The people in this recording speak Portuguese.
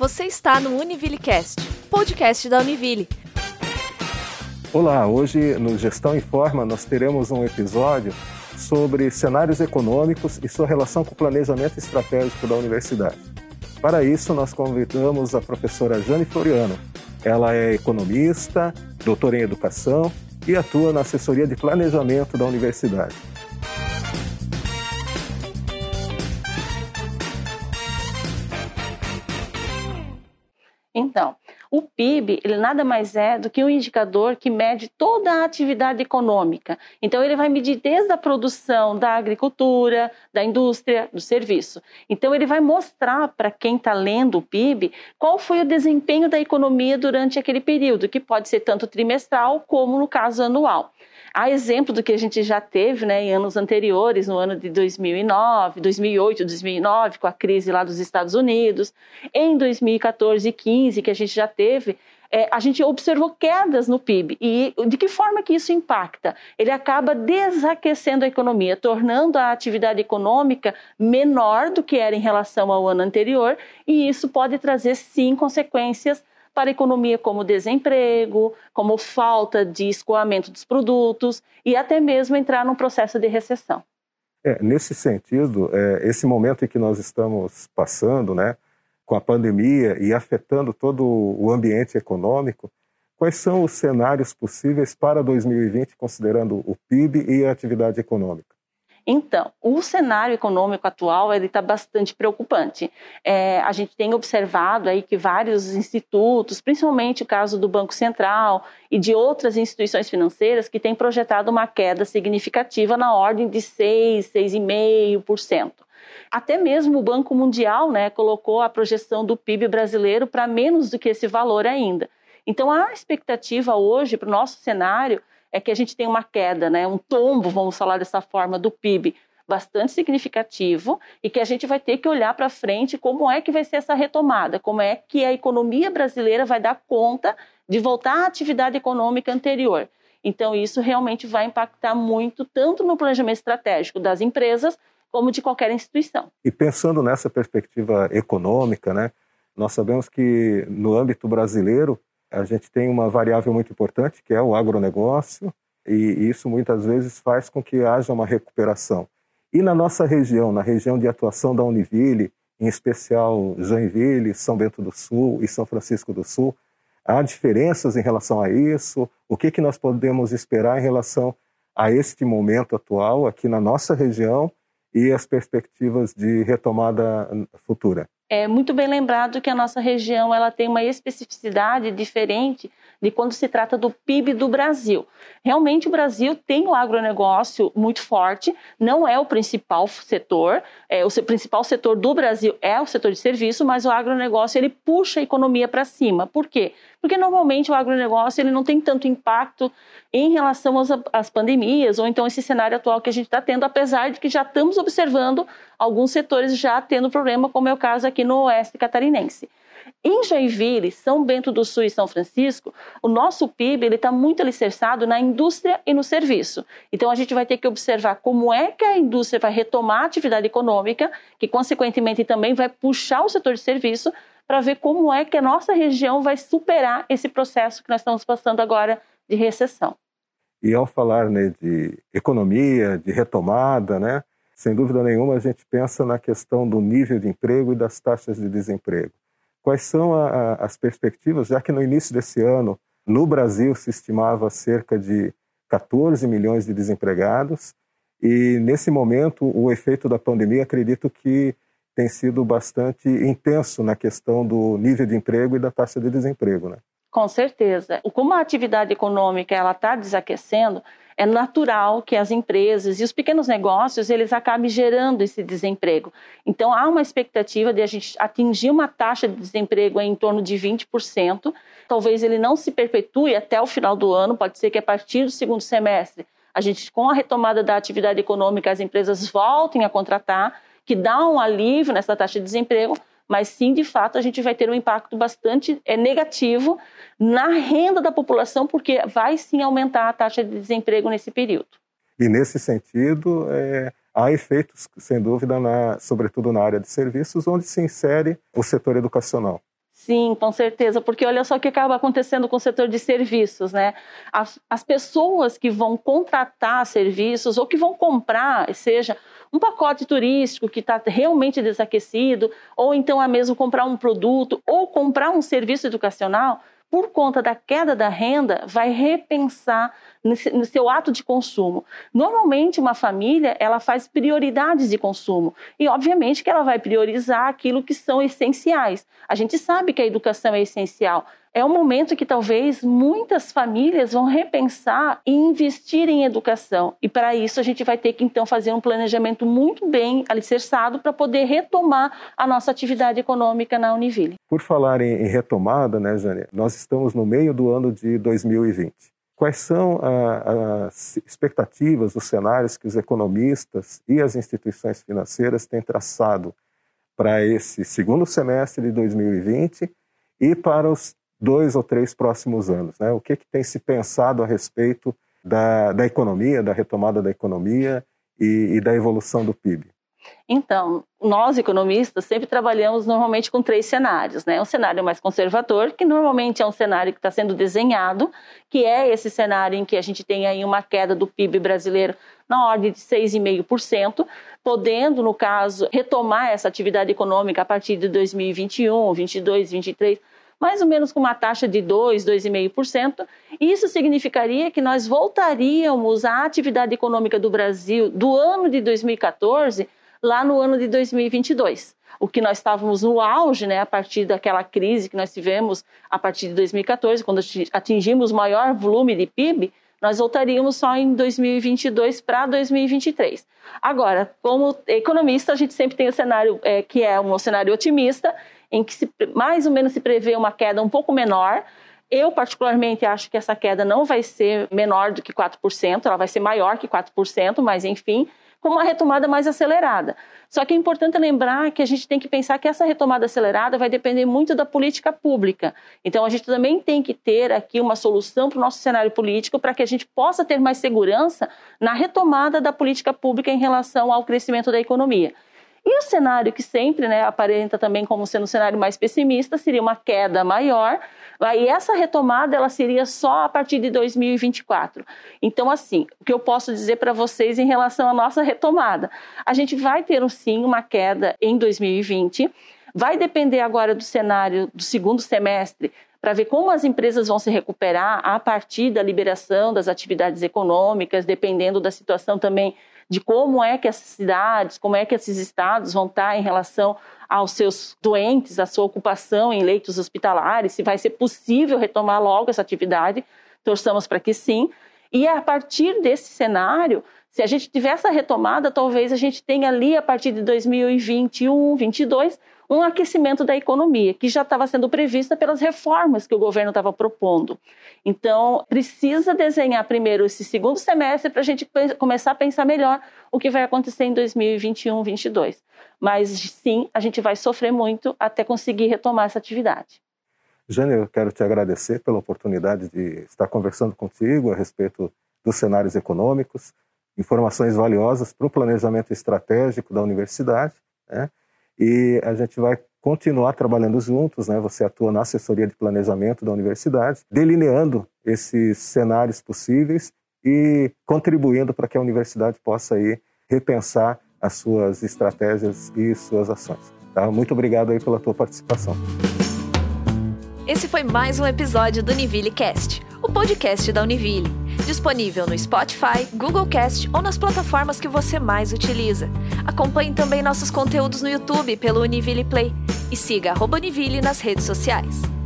Você está no UniVilleCast, podcast da Univille. Olá, hoje no Gestão em Forma nós teremos um episódio sobre cenários econômicos e sua relação com o planejamento estratégico da universidade. Para isso, nós convidamos a professora Jane Floriano. Ela é economista, doutora em educação e atua na assessoria de planejamento da universidade. O PIB, ele nada mais é do que um indicador que mede toda a atividade econômica. Então, ele vai medir desde a produção da agricultura, da indústria, do serviço. Então, ele vai mostrar para quem está lendo o PIB qual foi o desempenho da economia durante aquele período, que pode ser tanto trimestral como, no caso, anual. Há exemplo do que a gente já teve né, em anos anteriores, no ano de 2009, 2008, 2009, com a crise lá dos Estados Unidos. Em 2014 e 15, que a gente já teve, é, a gente observou quedas no PIB. E de que forma que isso impacta? Ele acaba desaquecendo a economia, tornando a atividade econômica menor do que era em relação ao ano anterior, e isso pode trazer, sim, consequências para a economia, como desemprego, como falta de escoamento dos produtos e até mesmo entrar num processo de recessão. É, nesse sentido, é, esse momento em que nós estamos passando, né, com a pandemia e afetando todo o ambiente econômico, quais são os cenários possíveis para 2020, considerando o PIB e a atividade econômica? Então, o cenário econômico atual ele está bastante preocupante. É, a gente tem observado aí que vários institutos, principalmente o caso do Banco Central e de outras instituições financeiras, que têm projetado uma queda significativa na ordem de 6, 6,5%. Até mesmo o Banco Mundial né, colocou a projeção do PIB brasileiro para menos do que esse valor ainda. Então, a expectativa hoje para o nosso cenário é que a gente tem uma queda, né, um tombo, vamos falar dessa forma, do PIB bastante significativo e que a gente vai ter que olhar para frente como é que vai ser essa retomada, como é que a economia brasileira vai dar conta de voltar à atividade econômica anterior. Então, isso realmente vai impactar muito, tanto no planejamento estratégico das empresas, como de qualquer instituição. E pensando nessa perspectiva econômica, né, nós sabemos que no âmbito brasileiro a gente tem uma variável muito importante, que é o agronegócio, e isso muitas vezes faz com que haja uma recuperação. E na nossa região, na região de atuação da Univille, em especial Joinville, São Bento do Sul e São Francisco do Sul, há diferenças em relação a isso? O que, que nós podemos esperar em relação a este momento atual aqui na nossa região e as perspectivas de retomada futura? É muito bem lembrado que a nossa região ela tem uma especificidade diferente de quando se trata do PIB do Brasil. Realmente o Brasil tem o agronegócio muito forte, não é o principal setor, é, o principal setor do Brasil é o setor de serviço, mas o agronegócio ele puxa a economia para cima. Por quê? Porque normalmente o agronegócio ele não tem tanto impacto em relação às, às pandemias ou então esse cenário atual que a gente está tendo, apesar de que já estamos observando alguns setores já tendo problema, como é o caso aqui no oeste catarinense. Em Joinville, São Bento do Sul e São Francisco, o nosso PIB está muito alicerçado na indústria e no serviço. Então, a gente vai ter que observar como é que a indústria vai retomar a atividade econômica, que, consequentemente, também vai puxar o setor de serviço, para ver como é que a nossa região vai superar esse processo que nós estamos passando agora de recessão. E ao falar né, de economia, de retomada, né, sem dúvida nenhuma a gente pensa na questão do nível de emprego e das taxas de desemprego. Quais são a, a, as perspectivas, já que no início desse ano, no Brasil, se estimava cerca de 14 milhões de desempregados, e nesse momento, o efeito da pandemia, acredito que tem sido bastante intenso na questão do nível de emprego e da taxa de desemprego. Né? Com certeza. Como a atividade econômica ela está desaquecendo, é natural que as empresas e os pequenos negócios eles acabem gerando esse desemprego. Então há uma expectativa de a gente atingir uma taxa de desemprego em torno de 20%. Talvez ele não se perpetue até o final do ano, pode ser que a partir do segundo semestre a gente com a retomada da atividade econômica as empresas voltem a contratar, que dá um alívio nessa taxa de desemprego, mas sim, de fato, a gente vai ter um impacto bastante é, negativo na renda da população, porque vai sim aumentar a taxa de desemprego nesse período. E nesse sentido, é, há efeitos, sem dúvida, na, sobretudo na área de serviços, onde se insere o setor educacional. Sim, com certeza, porque olha só o que acaba acontecendo com o setor de serviços, né? As, as pessoas que vão contratar serviços ou que vão comprar, seja um pacote turístico que está realmente desaquecido, ou então a mesmo comprar um produto ou comprar um serviço educacional, por conta da queda da renda, vai repensar no seu ato de consumo. Normalmente, uma família ela faz prioridades de consumo e, obviamente, que ela vai priorizar aquilo que são essenciais. A gente sabe que a educação é essencial, é um momento que talvez muitas famílias vão repensar e investir em educação. E para isso a gente vai ter que então fazer um planejamento muito bem alicerçado para poder retomar a nossa atividade econômica na Univille. Por falar em, retomada, né, Jane, nós estamos no meio do ano de 2020. Quais são as expectativas, os cenários que os economistas e as instituições financeiras têm traçado para esse segundo semestre de 2020 e para os dois ou três próximos anos? Né? O que, que tem se pensado a respeito da, da economia, da retomada da economia e, e da evolução do PIB? Então, nós economistas sempre trabalhamos normalmente com três cenários, né? Um cenário mais conservador, que normalmente é um cenário que está sendo desenhado, que é esse cenário em que a gente tem aí uma queda do PIB brasileiro na ordem de 6,5%, podendo, no caso, retomar essa atividade econômica a partir de 2021, 22, 23, mais ou menos com uma taxa de 2, 2,5%. Isso significaria que nós voltaríamos à atividade econômica do Brasil do ano de 2014 lá no ano de 2022. O que nós estávamos no auge, né, a partir daquela crise que nós tivemos a partir de 2014, quando atingimos maior volume de PIB, nós voltaríamos só em 2022 para 2023. Agora, como economista, a gente sempre tem o cenário é, que é um cenário otimista, em que se, mais ou menos se prevê uma queda um pouco menor. Eu, particularmente, acho que essa queda não vai ser menor do que 4%, ela vai ser maior que 4%, mas enfim, com uma retomada mais acelerada. Só que é importante lembrar que a gente tem que pensar que essa retomada acelerada vai depender muito da política pública. Então, a gente também tem que ter aqui uma solução para o nosso cenário político para que a gente possa ter mais segurança na retomada da política pública em relação ao crescimento da economia. E o cenário que sempre né, aparenta também como sendo um cenário mais pessimista seria uma queda maior, e essa retomada ela seria só a partir de 2024. Então, assim, o que eu posso dizer para vocês em relação à nossa retomada? A gente vai ter sim uma queda em 2020, vai depender agora do cenário do segundo semestre para ver como as empresas vão se recuperar a partir da liberação das atividades econômicas, dependendo da situação também de como é que essas cidades, como é que esses estados vão estar em relação aos seus doentes, a sua ocupação em leitos hospitalares, se vai ser possível retomar logo essa atividade. Torçamos para que sim. E a partir desse cenário, se a gente tiver essa retomada, talvez a gente tenha ali, a partir de 2021, 2022, um aquecimento da economia, que já estava sendo prevista pelas reformas que o governo estava propondo. Então, precisa desenhar primeiro esse segundo semestre para a gente começar a pensar melhor o que vai acontecer em 2021, 2022. Mas sim, a gente vai sofrer muito até conseguir retomar essa atividade. Jane, eu quero te agradecer pela oportunidade de estar conversando contigo a respeito dos cenários econômicos, informações valiosas para o planejamento estratégico da universidade. Né? E a gente vai continuar trabalhando juntos, né? Você atua na assessoria de planejamento da universidade, delineando esses cenários possíveis e contribuindo para que a universidade possa aí repensar as suas estratégias e suas ações. Tá? Muito obrigado aí pela tua participação. Esse foi mais um episódio do Univille Cast, o podcast da Univille, disponível no Spotify, Google Cast ou nas plataformas que você mais utiliza. Acompanhe também nossos conteúdos no YouTube pelo Univille Play e siga Univille nas redes sociais.